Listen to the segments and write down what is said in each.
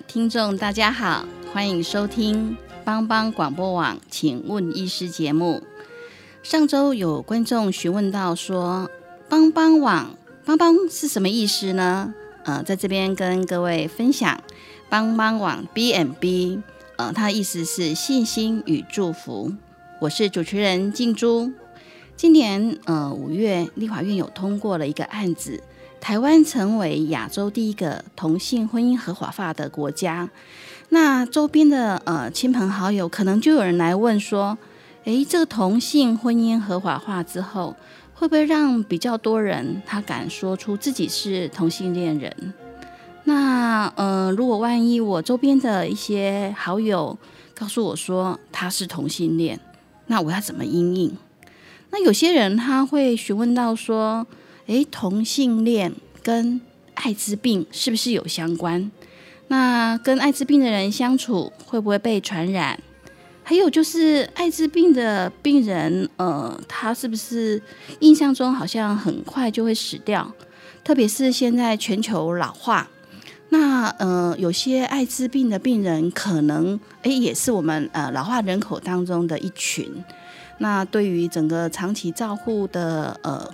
听众，大家好，欢迎收听帮帮广播网，请问医师节目。上周有观众询问到说，帮帮网帮帮是什么意思呢？呃，在这边跟各位分享，帮帮网 B n B，呃，它的意思是信心与祝福。我是主持人静珠。今年呃五月，立法院有通过了一个案子。台湾成为亚洲第一个同性婚姻合法化的国家，那周边的呃亲朋好友可能就有人来问说：，诶，这个同性婚姻合法化之后，会不会让比较多人他敢说出自己是同性恋人？那呃，如果万一我周边的一些好友告诉我说他是同性恋，那我要怎么应应？那有些人他会询问到说。诶，同性恋跟艾滋病是不是有相关？那跟艾滋病的人相处会不会被传染？还有就是艾滋病的病人，呃，他是不是印象中好像很快就会死掉？特别是现在全球老化，那呃，有些艾滋病的病人可能诶，也是我们呃老化人口当中的一群。那对于整个长期照护的呃。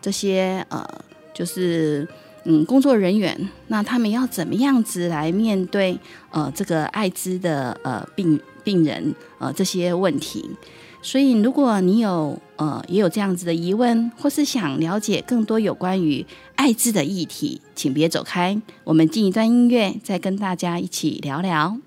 这些呃，就是嗯，工作人员，那他们要怎么样子来面对呃这个艾滋的呃病病人呃这些问题？所以，如果你有呃也有这样子的疑问，或是想了解更多有关于艾滋的议题，请别走开，我们进一段音乐，再跟大家一起聊聊。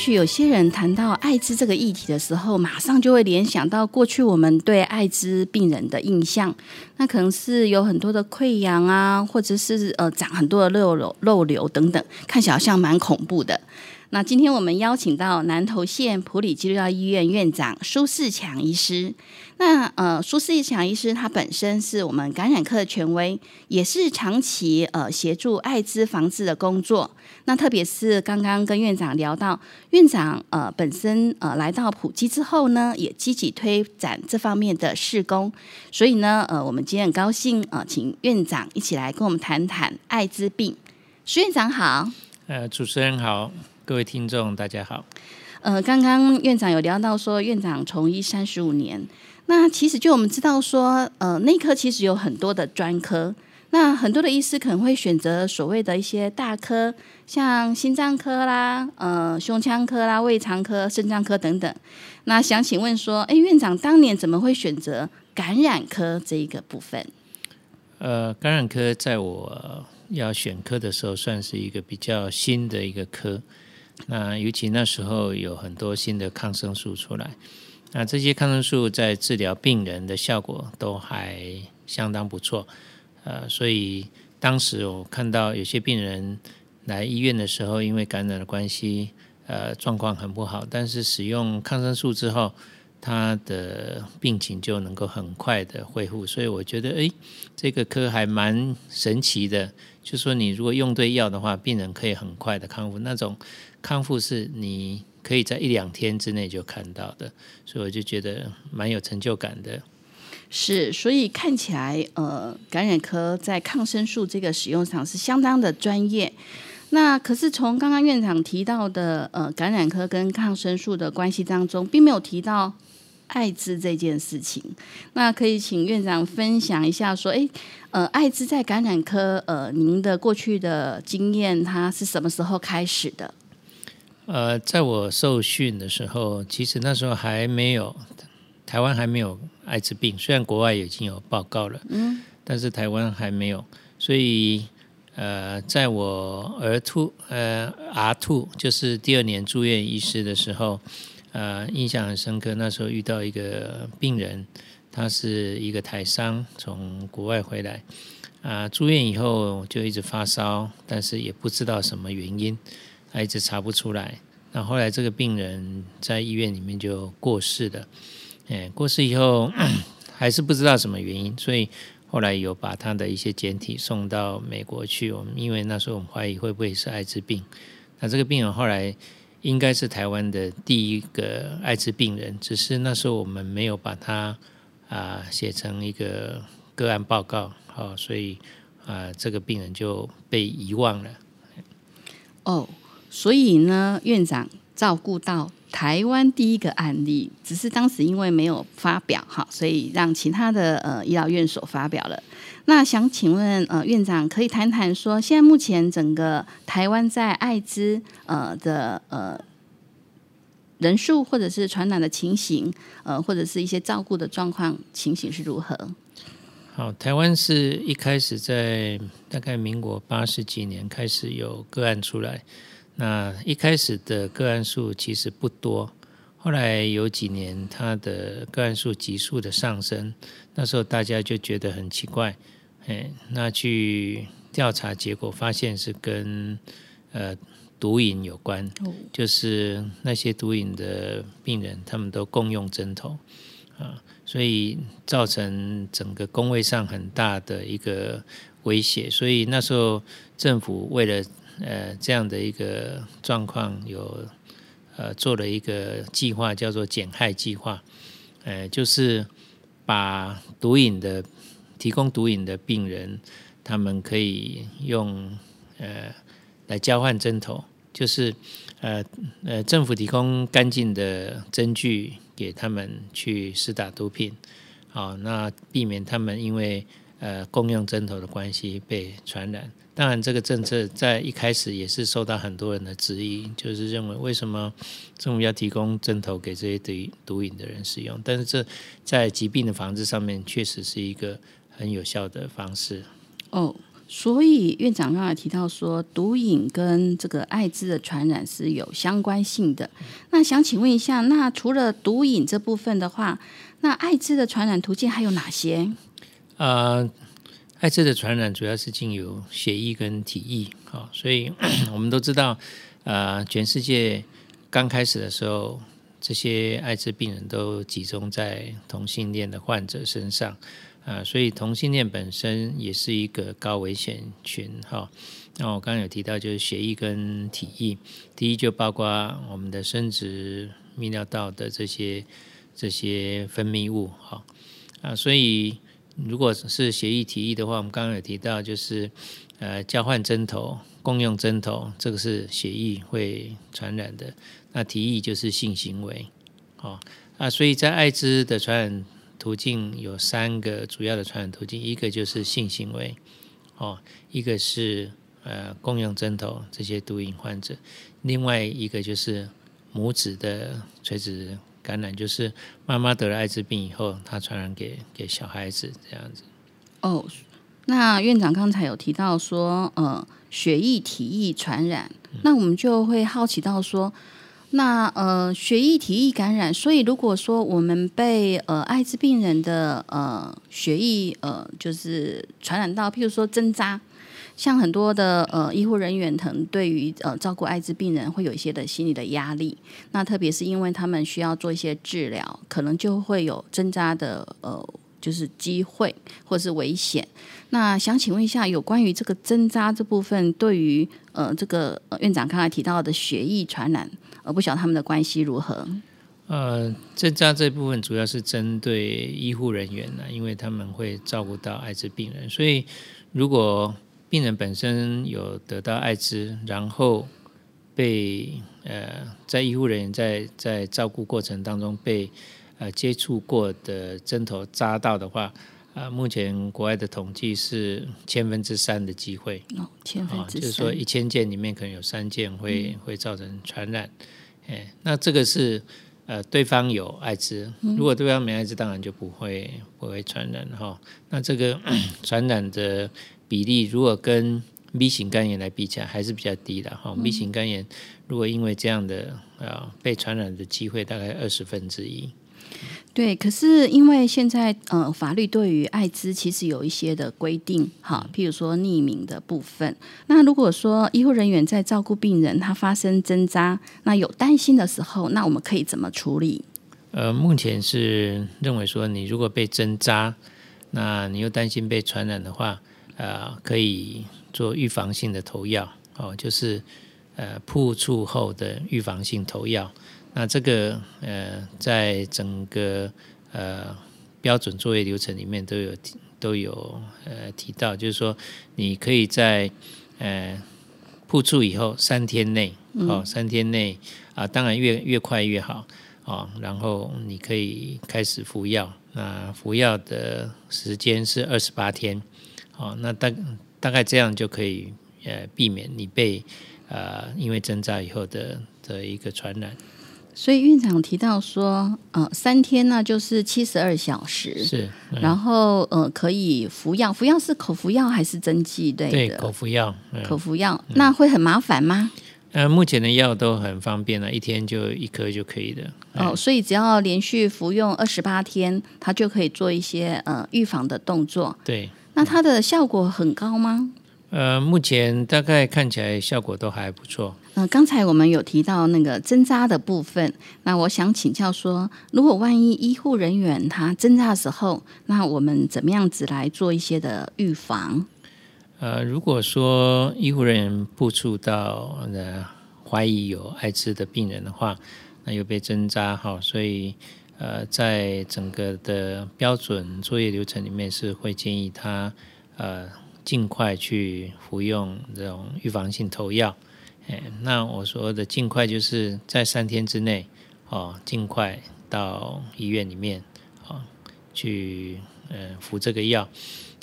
许有些人谈到艾滋这个议题的时候，马上就会联想到过去我们对艾滋病人的印象，那可能是有很多的溃疡啊，或者是呃长很多的肉瘤、肉瘤等等，看起来像蛮恐怖的。那今天我们邀请到南投县普里基督教医院院长苏世强医师。那呃，苏世强医师他本身是我们感染科的权威，也是长期呃协助艾滋防治的工作。那特别是刚刚跟院长聊到，院长呃本身呃来到普基之后呢，也积极推展这方面的事工。所以呢，呃，我们今天很高兴呃，请院长一起来跟我们谈谈艾滋病。苏院长好，呃，主持人好。各位听众，大家好。呃，刚刚院长有聊到说，院长从医三十五年。那其实就我们知道说，呃，内科其实有很多的专科。那很多的医师可能会选择所谓的一些大科，像心脏科啦、呃，胸腔科啦、胃肠科、肾脏科等等。那想请问说，哎，院长当年怎么会选择感染科这一个部分？呃，感染科在我要选科的时候，算是一个比较新的一个科。那尤其那时候有很多新的抗生素出来，那这些抗生素在治疗病人的效果都还相当不错，呃，所以当时我看到有些病人来医院的时候，因为感染的关系，呃，状况很不好，但是使用抗生素之后，他的病情就能够很快的恢复，所以我觉得，诶，这个科还蛮神奇的，就说你如果用对药的话，病人可以很快的康复，那种。康复是你可以在一两天之内就看到的，所以我就觉得蛮有成就感的。是，所以看起来，呃，感染科在抗生素这个使用上是相当的专业。那可是从刚刚院长提到的，呃，感染科跟抗生素的关系当中，并没有提到艾滋这件事情。那可以请院长分享一下，说，哎，呃，艾滋在感染科，呃，您的过去的经验，它是什么时候开始的？呃，在我受训的时候，其实那时候还没有。台湾还没有艾滋病，虽然国外已经有报告了，嗯，但是台湾还没有。所以，呃，在我儿兔呃 R two 就是第二年住院医师的时候，呃，印象很深刻。那时候遇到一个病人，他是一个台商从国外回来，啊，住院以后就一直发烧，但是也不知道什么原因，他一直查不出来。那后来这个病人在医院里面就过世了。哎，过世以后 还是不知道什么原因，所以后来有把他的一些简体送到美国去。我们因为那时候我们怀疑会不会是艾滋病，那这个病人后来应该是台湾的第一个艾滋病人，只是那时候我们没有把他啊写成一个个案报告，好，所以啊这个病人就被遗忘了。哦，所以呢，院长照顾到。台湾第一个案例，只是当时因为没有发表哈，所以让其他的呃医疗院所发表了。那想请问呃院长，可以谈谈说，现在目前整个台湾在艾滋呃的呃人数，或者是传染的情形，呃或者是一些照顾的状况情形是如何？好，台湾是一开始在大概民国八十几年开始有个案出来。那一开始的个案数其实不多，后来有几年它的个案数急速的上升，那时候大家就觉得很奇怪，哎，那去调查结果发现是跟呃毒瘾有关，就是那些毒瘾的病人他们都共用针头啊，所以造成整个工位上很大的一个威胁，所以那时候政府为了呃，这样的一个状况有呃做了一个计划，叫做减害计划，呃，就是把毒瘾的提供毒瘾的病人，他们可以用呃来交换针头，就是呃呃政府提供干净的针具给他们去施打毒品，好，那避免他们因为呃共用针头的关系被传染。当然，这个政策在一开始也是受到很多人的质疑，就是认为为什么政府要提供针头给这些毒毒瘾的人使用？但是这在疾病的防治上面确实是一个很有效的方式。哦，所以院长刚才提到说，毒瘾跟这个艾滋的传染是有相关性的。那想请问一下，那除了毒瘾这部分的话，那艾滋的传染途径还有哪些？呃。艾滋的传染主要是经由血液跟体液，好，所以 我们都知道，呃，全世界刚开始的时候，这些艾滋病人都集中在同性恋的患者身上，啊，所以同性恋本身也是一个高危险群，哈。那我刚刚有提到，就是血液跟体液，第一就包括我们的生殖泌尿道的这些这些分泌物，哈，啊，所以。如果是协议提议的话，我们刚刚有提到，就是呃交换针头、共用针头，这个是协议会传染的。那提议就是性行为，哦啊，所以在艾滋的传染途径有三个主要的传染途径，一个就是性行为，哦，一个是呃共用针头这些毒瘾患者，另外一个就是母子的垂直。感染就是妈妈得了艾滋病以后，她传染给给小孩子这样子。哦，那院长刚才有提到说，呃，血液体液传染，那我们就会好奇到说，那呃，血液体液感染，所以如果说我们被呃艾滋病人的呃血液呃就是传染到，譬如说针扎。像很多的呃医护人员，可能对于呃照顾艾滋病人会有一些的心理的压力。那特别是因为他们需要做一些治疗，可能就会有针扎的呃就是机会或是危险。那想请问一下，有关于这个针扎这部分，对于呃这个院长刚才提到的血液传染，而不晓得他们的关系如何？呃，针扎这部分主要是针对医护人员呢，因为他们会照顾到艾滋病人，所以如果病人本身有得到艾滋，然后被呃在医护人员在在照顾过程当中被呃接触过的针头扎到的话，啊，目前国外的统计是千分之三的机会，哦，千分啊，之就是说，一千件里面可能有三件会、会造成传染，哎，那这个是呃对方有艾滋，如果对方没艾滋，当然就不会不会传染哈。那这个 传染的比例，如果跟 B 型肝炎来比起来，还是比较低的哈。B 型肝炎如果因为这样的呃被传染的机会大概二十分之一，对，可是因为现在呃，法律对于艾滋其实有一些的规定，哈，譬如说匿名的部分。那如果说医护人员在照顾病人，他发生针扎，那有担心的时候，那我们可以怎么处理？呃，目前是认为说，你如果被针扎，那你又担心被传染的话，呃，可以做预防性的投药，哦，就是呃铺触后的预防性投药。那这个呃，在整个呃标准作业流程里面都有提都有呃提到，就是说你可以在呃铺出以后三天内，哦，三天内啊，当然越越快越好。哦，然后你可以开始服药。那服药的时间是二十八天。哦，那大大概这样就可以呃避免你被呃因为针扎以后的的一个传染。所以院长提到说，呃，三天呢就是七十二小时，是，嗯然后呃可以服药，服药是口服药还是针剂类对？口服药。嗯口服药，那会很麻烦吗？呃，目前的药都很方便了，一天就一颗就可以了。哦，所以只要连续服用二十八天，它就可以做一些呃预防的动作。对，那它的效果很高吗？呃，目前大概看起来效果都还不错。刚才我们有提到那个针扎的部分，那我想请教说，如果万一医护人员他针扎的时候，那我们怎么样子来做一些的预防？呃，如果说医护人员接触到呃怀疑有艾滋的病人的话，那又被针扎哈，所以呃，在整个的标准作业流程里面是会建议他呃尽快去服用这种预防性投药。那我说的尽快就是在三天之内哦，尽快到医院里面哦去呃服这个药。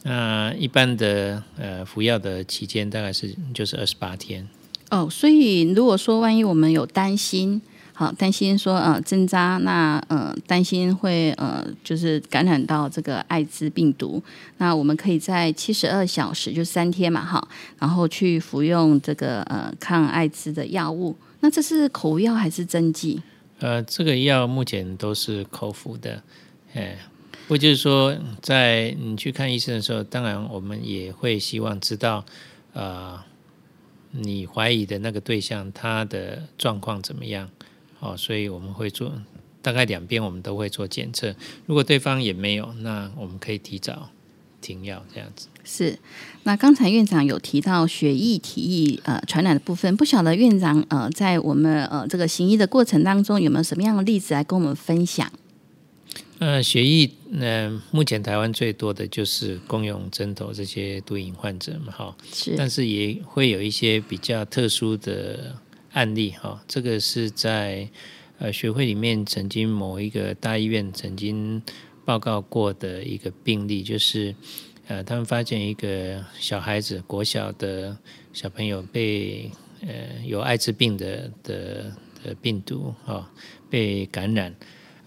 那一般的呃服药的期间大概是就是二十八天。哦，所以如果说万一我们有担心，好担心说呃针扎，那呃担心会呃就是感染到这个艾滋病毒，那我们可以在七十二小时就三天嘛哈，然后去服用这个呃抗艾滋的药物。那这是口服药还是针剂？呃，这个药目前都是口服的，哎，不就是说，在你去看医生的时候，当然我们也会希望知道，呃，你怀疑的那个对象他的状况怎么样，哦，所以我们会做大概两边我们都会做检测，如果对方也没有，那我们可以提早停药这样子。是，那刚才院长有提到血液、体液呃传染的部分，不晓得院长呃在我们呃这个行医的过程当中有没有什么样的例子来跟我们分享？呃，血液呃，目前台湾最多的就是公用针头这些毒瘾患者嘛，哈，是但是是也会有一些比较特殊的案例，哈，这个是在呃学会里面曾经某一个大医院曾经报告过的一个病例，就是呃，他们发现一个小孩子国小的小朋友被呃有艾滋病的的的病毒啊、被感染。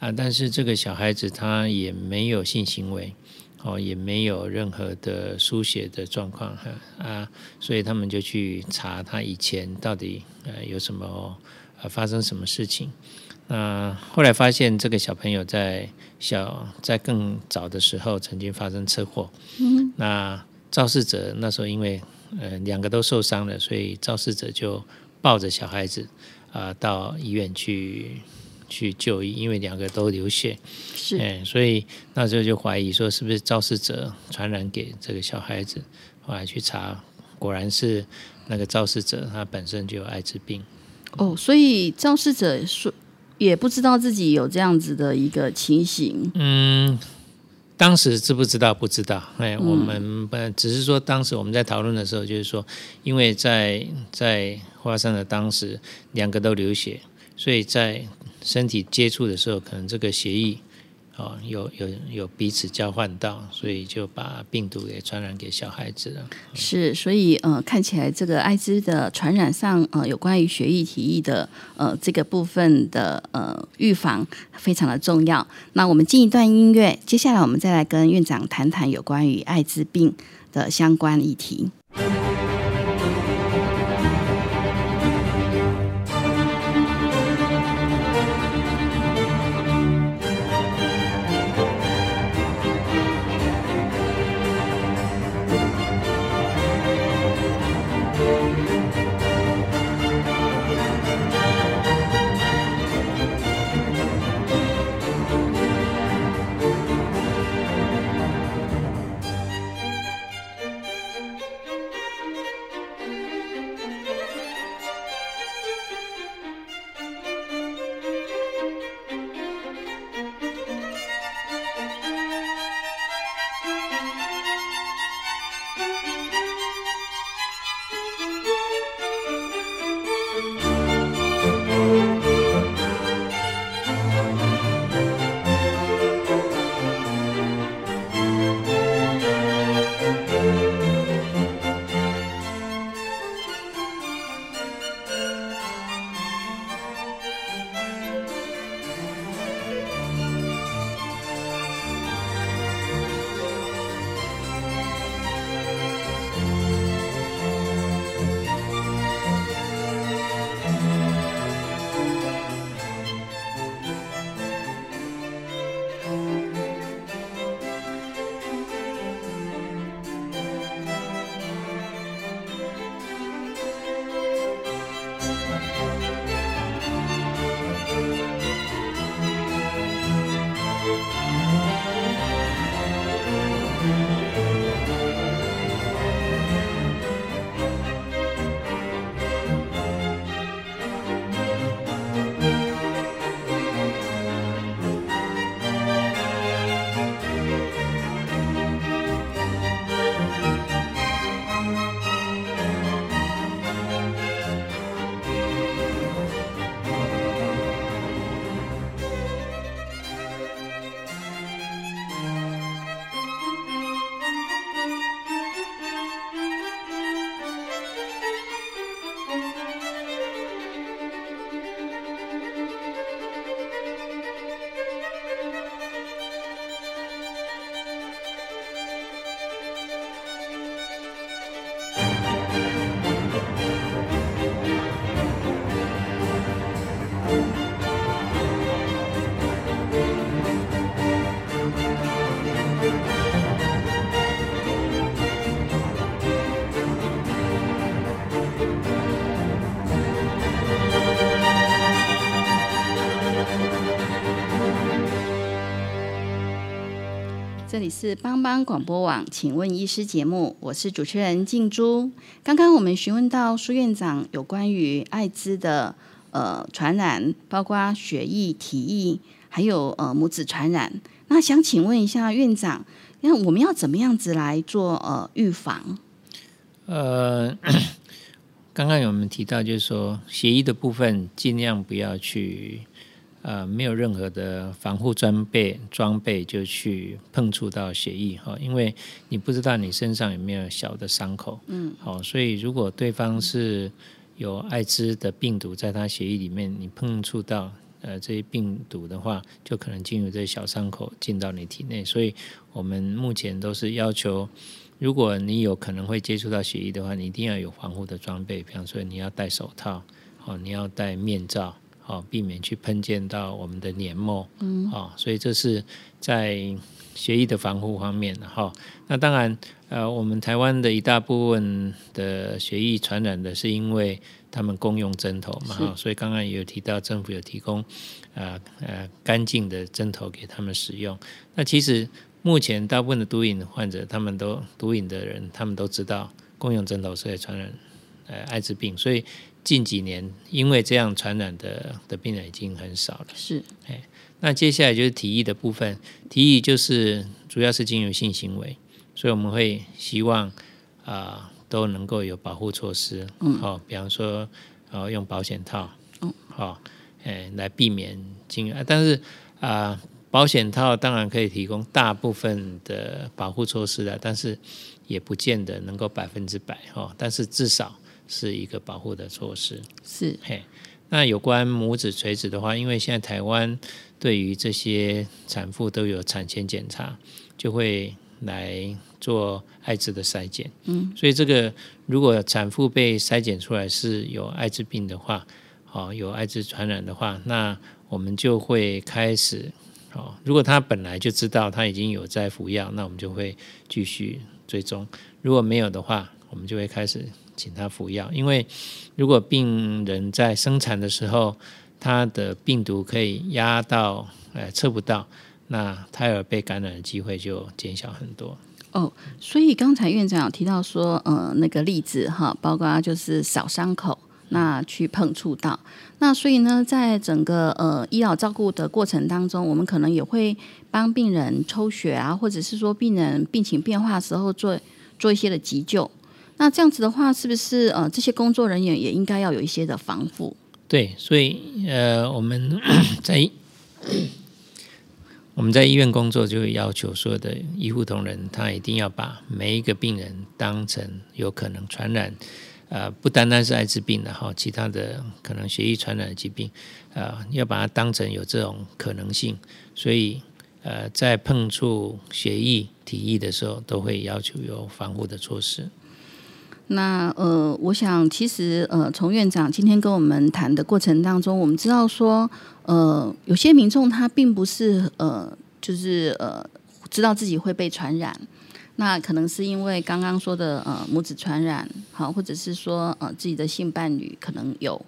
啊，但是这个小孩子他也没有性行为，哦，也没有任何的输血的状况哈啊，所以他们就去查他以前到底呃有什么呃发生什么事情。那后来发现这个小朋友在小在更早的时候曾经发生车祸，嗯，那肇事者那时候因为呃两个都受伤了，所以肇事者就抱着小孩子啊、到医院去。去就医，因为两个都流血，是哎，所以那时候就怀疑说是不是肇事者传染给这个小孩子，后来去查，果然是那个肇事者他本身就有艾滋病。哦，所以肇事者说也不知道自己有这样子的一个情形。嗯，当时知不知道？不知道。哎，我们呃，只是说当时我们在讨论的时候，就是说，因为在在花生的当时两个都流血，所以在身体接触的时候，可能这个血液。哦，有有有彼此交换到，所以就把病毒给传染给小孩子了。是，所以呃，看起来这个艾滋的传染上，呃，有关于血液体液的呃这个部分的呃预防非常的重要。那我们进一段音乐，接下来我们再来跟院长谈谈有关于艾滋病的相关议题。这里是帮帮广播网，请问医师节目，我是主持人静珠。刚刚我们询问到苏院长有关于艾滋的呃传染，包括血液、体液，还有呃母子传染。那想请问一下院长，那我们要怎么样子来做呃预防？呃，刚刚有我们提到，就是说血液的部分尽量不要去。呃，没有任何的防护装备，装备就去碰触到血液哈，因为你不知道你身上有没有小的伤口，嗯，好，所以如果对方是有艾滋的病毒在他血液里面，你碰触到呃这些病毒的话，就可能进入这些小伤口进到你体内，所以我们目前都是要求，如果你有可能会接触到血液的话，你一定要有防护的装备，比方说你要戴手套，哦，你要戴面罩。哦，避免去喷溅到我们的黏膜，嗯，哦，所以这是在血液的防护方面的哈。那当然，呃，我们台湾的一大部分的血液传染的是因为他们共用针头嘛，哈，所以刚刚也有提到政府有提供呃呃干净的针头给他们使用。那其实目前大部分的毒瘾患者，他们都毒瘾的人，他们都知道共用针头是会传染。呃，艾滋病，所以近几年因为这样传染的的病人已经很少了。是，哎那接下来就是提议的部分，提议就是主要是经由性行为，所以我们会希望啊、都能够有保护措施，嗯，好、比方说呃用保险套，嗯，好、哎来避免经啊，但是啊、保险套当然可以提供大部分的保护措施的，但是也不见得能够百分之百哈，但是至少是一个保护的措施。是，嘿，那有关母子垂直的话，因为现在台湾对于这些产妇都有产前检查，就会来做艾滋的筛检。嗯，所以这个如果产妇被筛检出来是有艾滋病的话，哦，有艾滋传染的话，那我们就会开始。哦，如果他本来就知道他已经有在服药，那我们就会继续追踪；如果没有的话，我们就会开始请他服药。因为如果病人在生产的时候，他的病毒可以压到呃测不到，那胎儿被感染的机会就减小很多。哦，所以刚才院长有提到说，呃，那个例子哈，包括就是扫伤口，那去碰触到，那所以呢，在整个呃医疗照顾的过程当中，我们可能也会帮病人抽血啊，或者是说病人病情变化的时候做做一些的急救。那这样子的话，是不是呃这些工作人员也应该要有一些的防护？对，所以呃我们 在我们在医院工作，就会要求所有的医护同仁，他一定要把每一个病人当成有可能传染，呃，不单单是艾滋病的哈，其他的可能血液传染的疾病，呃，要把它当成有这种可能性，所以呃，在碰触血液、体液的时候，都会要求有防护的措施。那呃，我想其实呃，从院长今天跟我们谈的过程当中，我们知道说，呃，有些民众他并不是呃，就是呃，知道自己会被传染，那可能是因为刚刚说的呃母子传染，好，或者是说呃自己的性伴侣可能有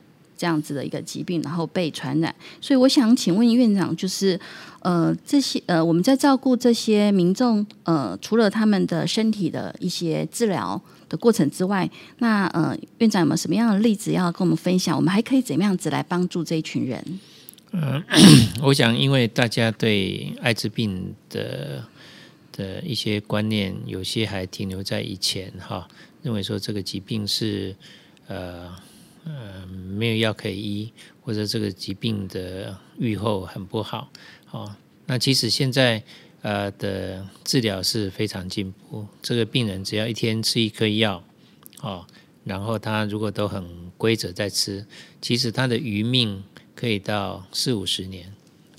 这样子的一个疾病，然后被传染。所以我想请问院长，就是呃这些呃我们在照顾这些民众，呃除了他们的身体的一些治疗的过程之外，那呃院长有没有什么样的例子要跟我们分享？我们还可以怎么样子来帮助这一群人？嗯 我想，因为大家对艾滋病的的一些观念，有些还停留在以前哈，认为说这个疾病是呃呃没有药可以医，或者这个疾病的预后很不好。哦，那其实现在呃的治疗是非常进步，这个病人只要一天吃一颗药，哦，然后他如果都很规则在吃，其实他的余命可以到四五十年，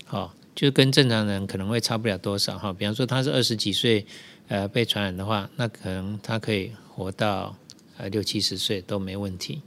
好、就跟正常人可能会差不了多少哈。比方说他是二十几岁，呃，被传染的话，那可能他可以活到呃六七十岁都没问题。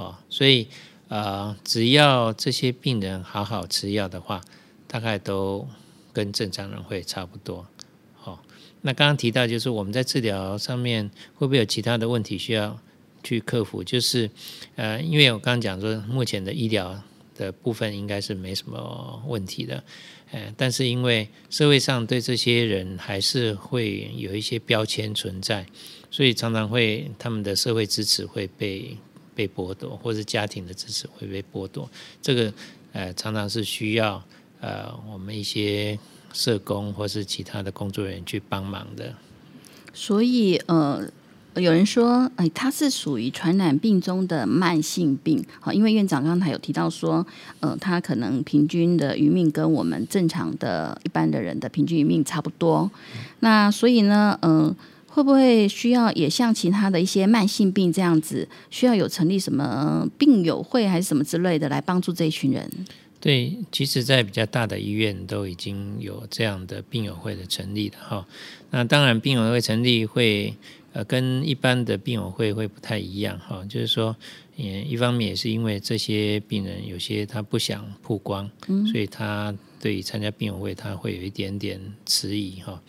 好、所以呃，只要这些病人好好吃药的话，大概都跟正常人会差不多。好、那刚刚提到就是我们在治疗上面会不会有其他的问题需要去克服？就是呃，因为我刚刚讲说目前的医疗的部分应该是没什么问题的，呃，但是因为社会上对这些人还是会有一些标签存在，所以常常会他们的社会支持会被被剥夺，或者家庭的支持会被剥夺。这个呃，常常是需要呃我们一些社工或是其他的工作人员去帮忙的。所以呃，有人说，哎，它是属于传染病中的慢性病。好，因为院长刚才有提到说，呃，他可能平均的余命跟我们正常的一般的人的平均余命差不多。那所以呢，嗯、会不会需要也像其他的一些慢性病这样子，需要有成立什么病友会还是什么之类的来帮助这一群人？对，其实，在比较大的医院都已经有这样的病友会的成立了哈。那当然，病友会成立会呃跟一般的病友会会不太一样哈，就是说，也一方面也是因为这些病人有些他不想曝光，嗯所以他对于参加病友会他会有一点点迟疑哈。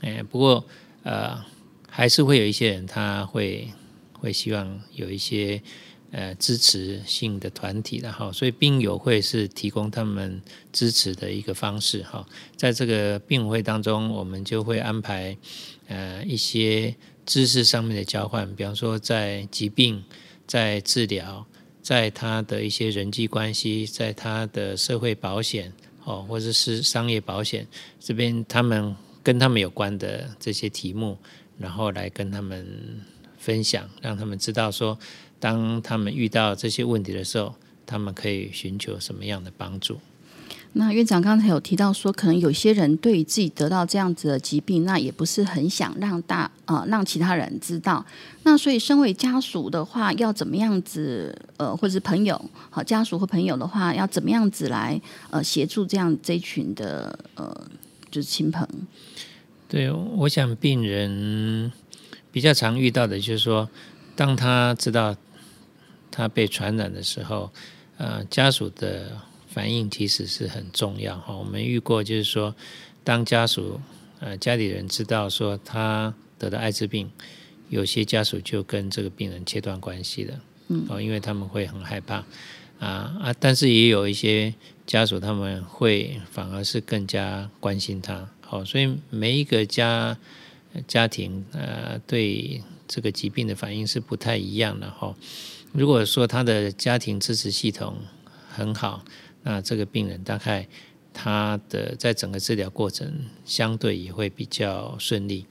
哎，不过呃，还是会有一些人他会会希望有一些。呃，支持性的团体的哈，所以病友会是提供他们支持的一个方式哈。在这个病会当中，我们就会安排呃一些知识上面的交换，比方说在疾病、在治疗、在他的一些人际关系，在他的社会保险哦，或者是商业保险这边，他们跟他们有关的这些题目，然后来跟他们分享，让他们知道说，当他们遇到这些问题的时候，他们可以寻求什么样的帮助。那院长刚才有提到说，可能有些人对于自己得到这样子的疾病，那也不是很想让大呃让其他人知道。那所以，身为家属的话，要怎么样子呃，或者是朋友好家属或朋友的话，要怎么样子来呃协助这样这一群的呃就是亲朋？对，我想病人比较常遇到的就是说，当他知道他被传染的时候，呃，家属的。反应其实是很重要哈。我们遇过，就是说，当家属呃家里人知道说他得了艾滋病，有些家属就跟这个病人切断关系了，嗯，哦，因为他们会很害怕啊啊，但是也有一些家属他们会反而是更加关心他，好，所以每一个家家庭呃对这个疾病的反应是不太一样的哈。如果说他的家庭支持系统很好。那这个病人大概他的在整个治疗过程相对也会比较顺利。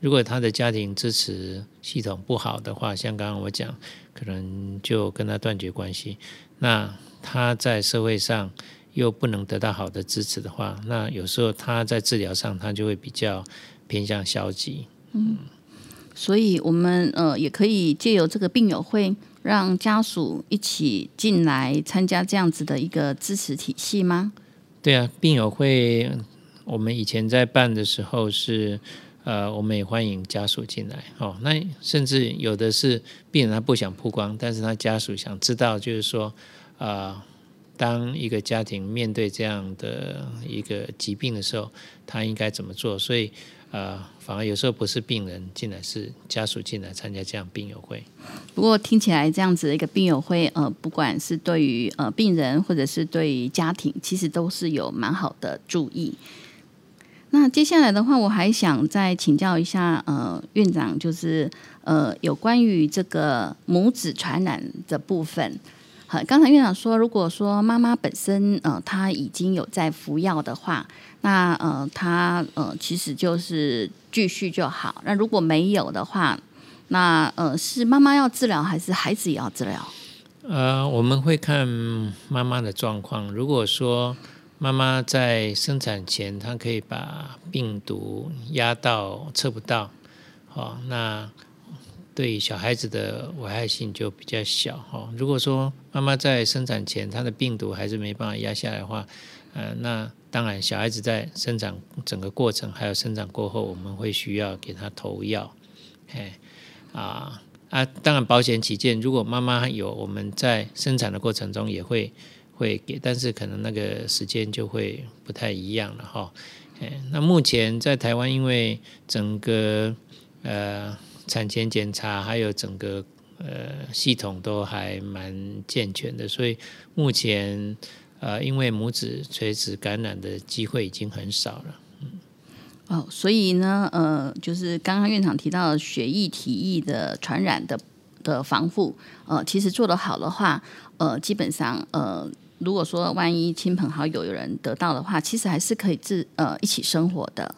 如果他的家庭支持系统不好的话，像刚刚我讲，可能就跟他断绝关系。那他在社会上又不能得到好的支持的话，那有时候他在治疗上他就会比较偏向消极。嗯，所以我们呃也可以借由这个病友会。让家属一起进来参加这样子的一个支持体系吗？对啊，病友会我们以前在办的时候是呃，我们也欢迎家属进来哦。那甚至有的是病人他不想曝光，但是他家属想知道，就是说啊，当一个家庭面对这样的一个疾病的时候，他应该怎么做？所以。呃，反而有时候不是病人进来，是家属进来参加这样病友会。不过听起来这样子的一个病友会，呃，不管是对于呃病人或者是对于家庭，其实都是有蛮好的注意。那接下来的话，我还想再请教一下呃院长，就是呃有关于这个母子传染的部分。好，刚才院长说，如果说妈妈本身呃她已经有在服药的话。那呃，她呃，其实就是继续就好。那如果没有的话，那呃，是妈妈要治疗还是孩子也要治疗？呃，我们会看妈妈的状况。如果说妈妈在生产前，她可以把病毒压到测不到，好，那对小孩子的危害性就比较小。哈，如果说妈妈在生产前，她的病毒还是没办法压下来的话，呃，那当然，小孩子在生长整个过程，还有生长过后，我们会需要给他投药。哎，啊啊，当然保险起见，如果妈妈有，我们在生产的过程中也会会给，但是可能那个时间就会不太一样了哈。哎，那目前在台湾，因为整个呃产前检查还有整个呃系统都还蛮健全的，所以目前。呃，因为母子垂直感染的机会已经很少了，嗯，哦，所以呢，呃，就是刚刚院长提到血液、体液的传染的的防护，呃，其实做得好的话，呃，基本上，呃，如果说万一亲朋好友有人得到的话，其实还是可以自呃一起生活的。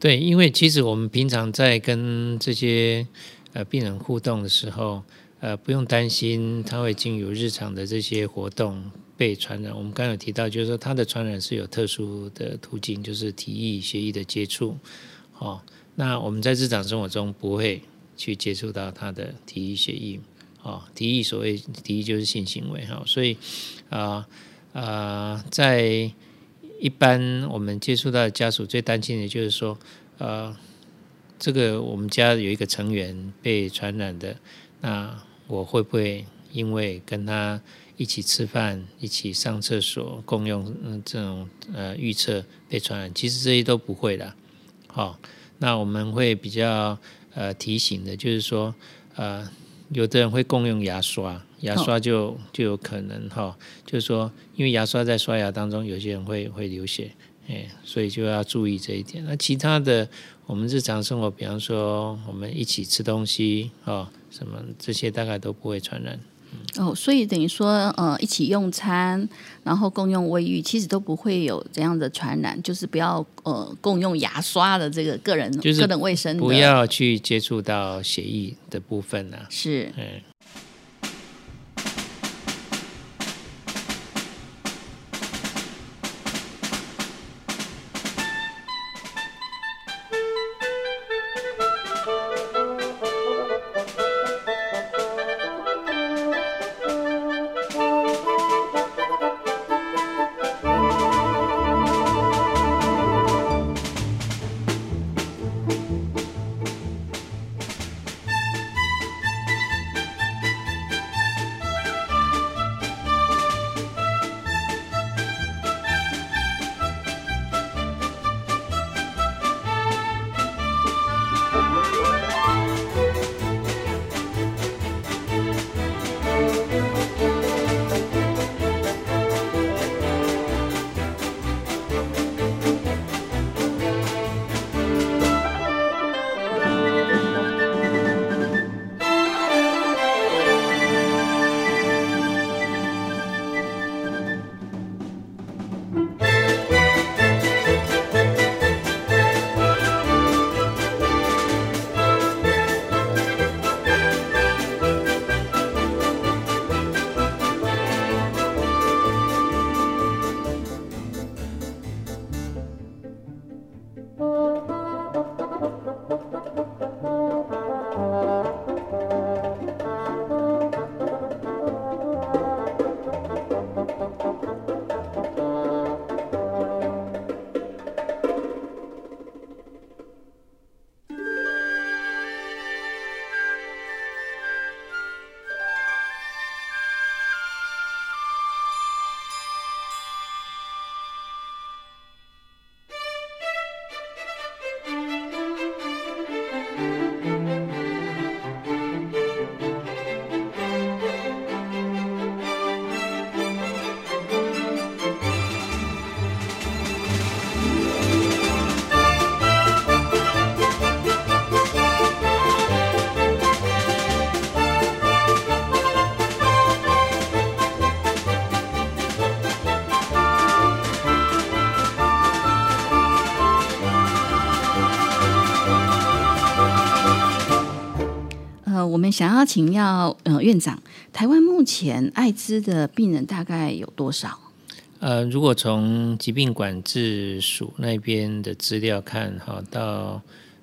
对，因为其实我们平常在跟这些呃病人互动的时候，呃，不用担心他会进入日常的这些活动。被传染，我们刚刚有提到，就是说他的传染是有特殊的途径，就是体液、血液的接触。哦，那我们在日常生活中不会去接触到他的体液、血液。哦，体液所谓体液就是性行为哈，所以啊啊，在一般我们接触到的家属最担心的就是说，呃，这个我们家有一个成员被传染的，那我会不会因为跟他一起吃饭，一起上厕所，共用嗯这种呃预测被传染，其实这些都不会的。好，那我们会比较呃提醒的，就是说呃有的人会共用牙刷，牙刷就就有可能哈，就是说因为牙刷在刷牙当中，有些人会会流血，哎，所以就要注意这一点。那其他的我们日常生活，比方说我们一起吃东西啊，什么这些大概都不会传染。哦，所以等于说，呃，一起用餐，然后共用卫浴，其实都不会有这样的传染，就是不要呃共用牙刷的这个个人就是个人卫生，不要去接触到血液的部分啊。是嗯，想要请教呃院长，台湾目前艾滋的病人大概有多少？呃，如果从疾病管制署那边的资料看，哈，到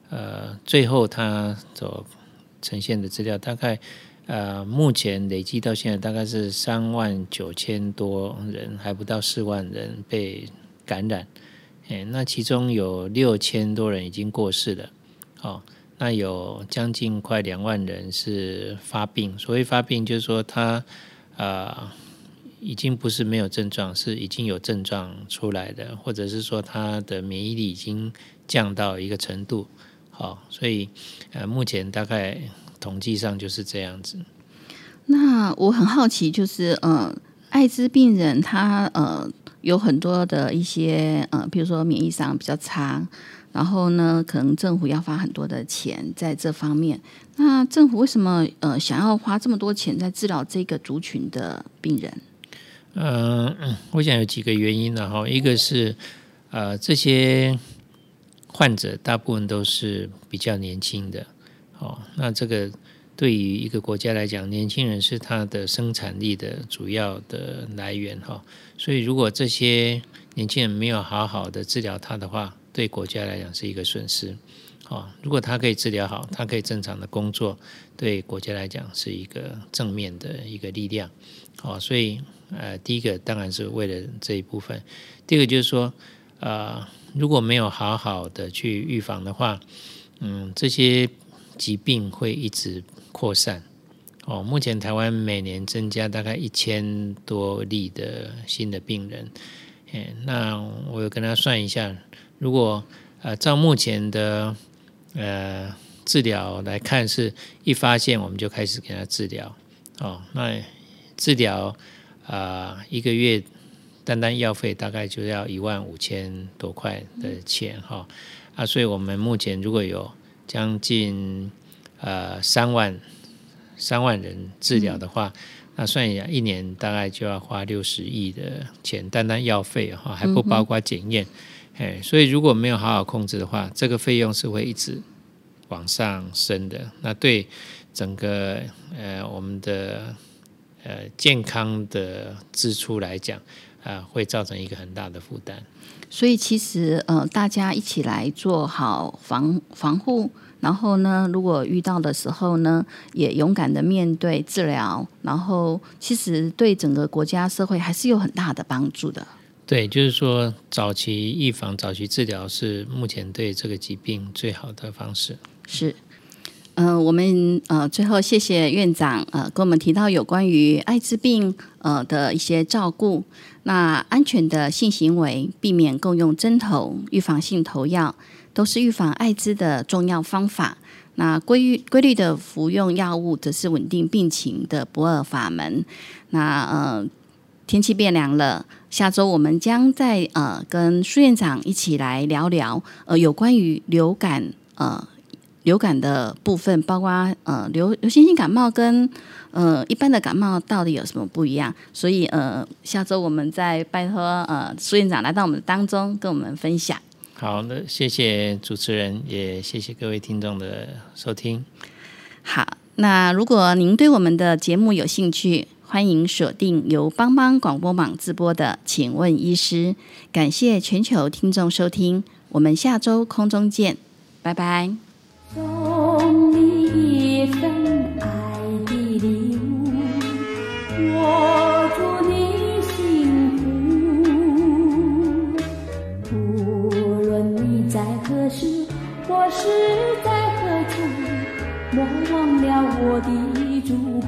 呃最后他所呈现的资料，大概呃目前累计到现在大概是三万九千多人，还不到四万人被感染。哎，那其中有六千多人已经过世了，哦，那有将近快两万人是发病。所谓发病，就是说他啊。已经不是没有症状，是已经有症状出来的，或者是说他的免疫力已经降到一个程度，好，所以呃，目前大概统计上就是这样子。那我很好奇，就是呃，艾滋病人他呃有很多的一些呃，比如说免疫上比较差，然后呢，可能政府要花很多的钱在这方面。那政府为什么呃想要花这么多钱在治疗这个族群的病人？嗯、呃，我想有几个原因呢哈，一个是呃这些患者大部分都是比较年轻的，哦，那这个对于一个国家来讲，年轻人是它的生产力的主要的来源哈，所以如果这些年轻人没有好好的治疗他的话，对国家来讲是一个损失。哦，如果他可以治疗好，他可以正常的工作，对国家来讲是一个正面的一个力量。哦，所以呃，第一个当然是为了这一部分，第二个就是说，呃，如果没有好好的去预防的话，嗯，这些疾病会一直扩散。哦，目前台湾每年增加大概一千多例的新的病人。嗯，那我有跟他算一下，如果呃照目前的呃治疗来看，是一发现我们就开始给他治疗。哦，那治疗啊、呃、一个月单单药费大概就要一万五千多块的钱哈、哦、啊，所以我们目前如果有将近呃三万三万人治疗的话，那算一下，一年大概就要花六十亿的钱，单单药费哈，还不包括检验。哎，所以如果没有好好控制的话，这个费用是会一直往上升的。那对整个呃我们的呃健康的支出来讲，啊，会造成一个很大的负担。所以其实呃，大家一起来做好防防护。然后呢，如果遇到的时候呢，也勇敢的面对治疗，然后其实对整个国家社会还是有很大的帮助的。对，就是说早期预防、早期治疗是目前对这个疾病最好的方式。是，嗯，我们呃最后谢谢院长呃跟我们提到有关于艾滋病呃的一些照顾，那安全的性行为，避免共用针头，预防性投药。都是预防艾滋的重要方法。那规律规律的服用药物，则是稳定病情的不二法门。那呃，天气变凉了，下周我们将在呃跟苏院长一起来聊聊呃有关于流感呃流感的部分，包括呃流流行性感冒跟呃一般的感冒到底有什么不一样。所以呃，下周我们再拜托呃苏院长来到我们当中，跟我们分享。好的，谢谢主持人，也谢谢各位听众的收听。好，那如果您对我们的节目有兴趣，欢迎锁定由帮帮广播网直播的《请问医师》。感谢全球听众收听，我们下周空中见，拜拜。送你一份爱的礼物，我祝你。幸福。无论你在何时，或是在何处，莫忘了我的祝福。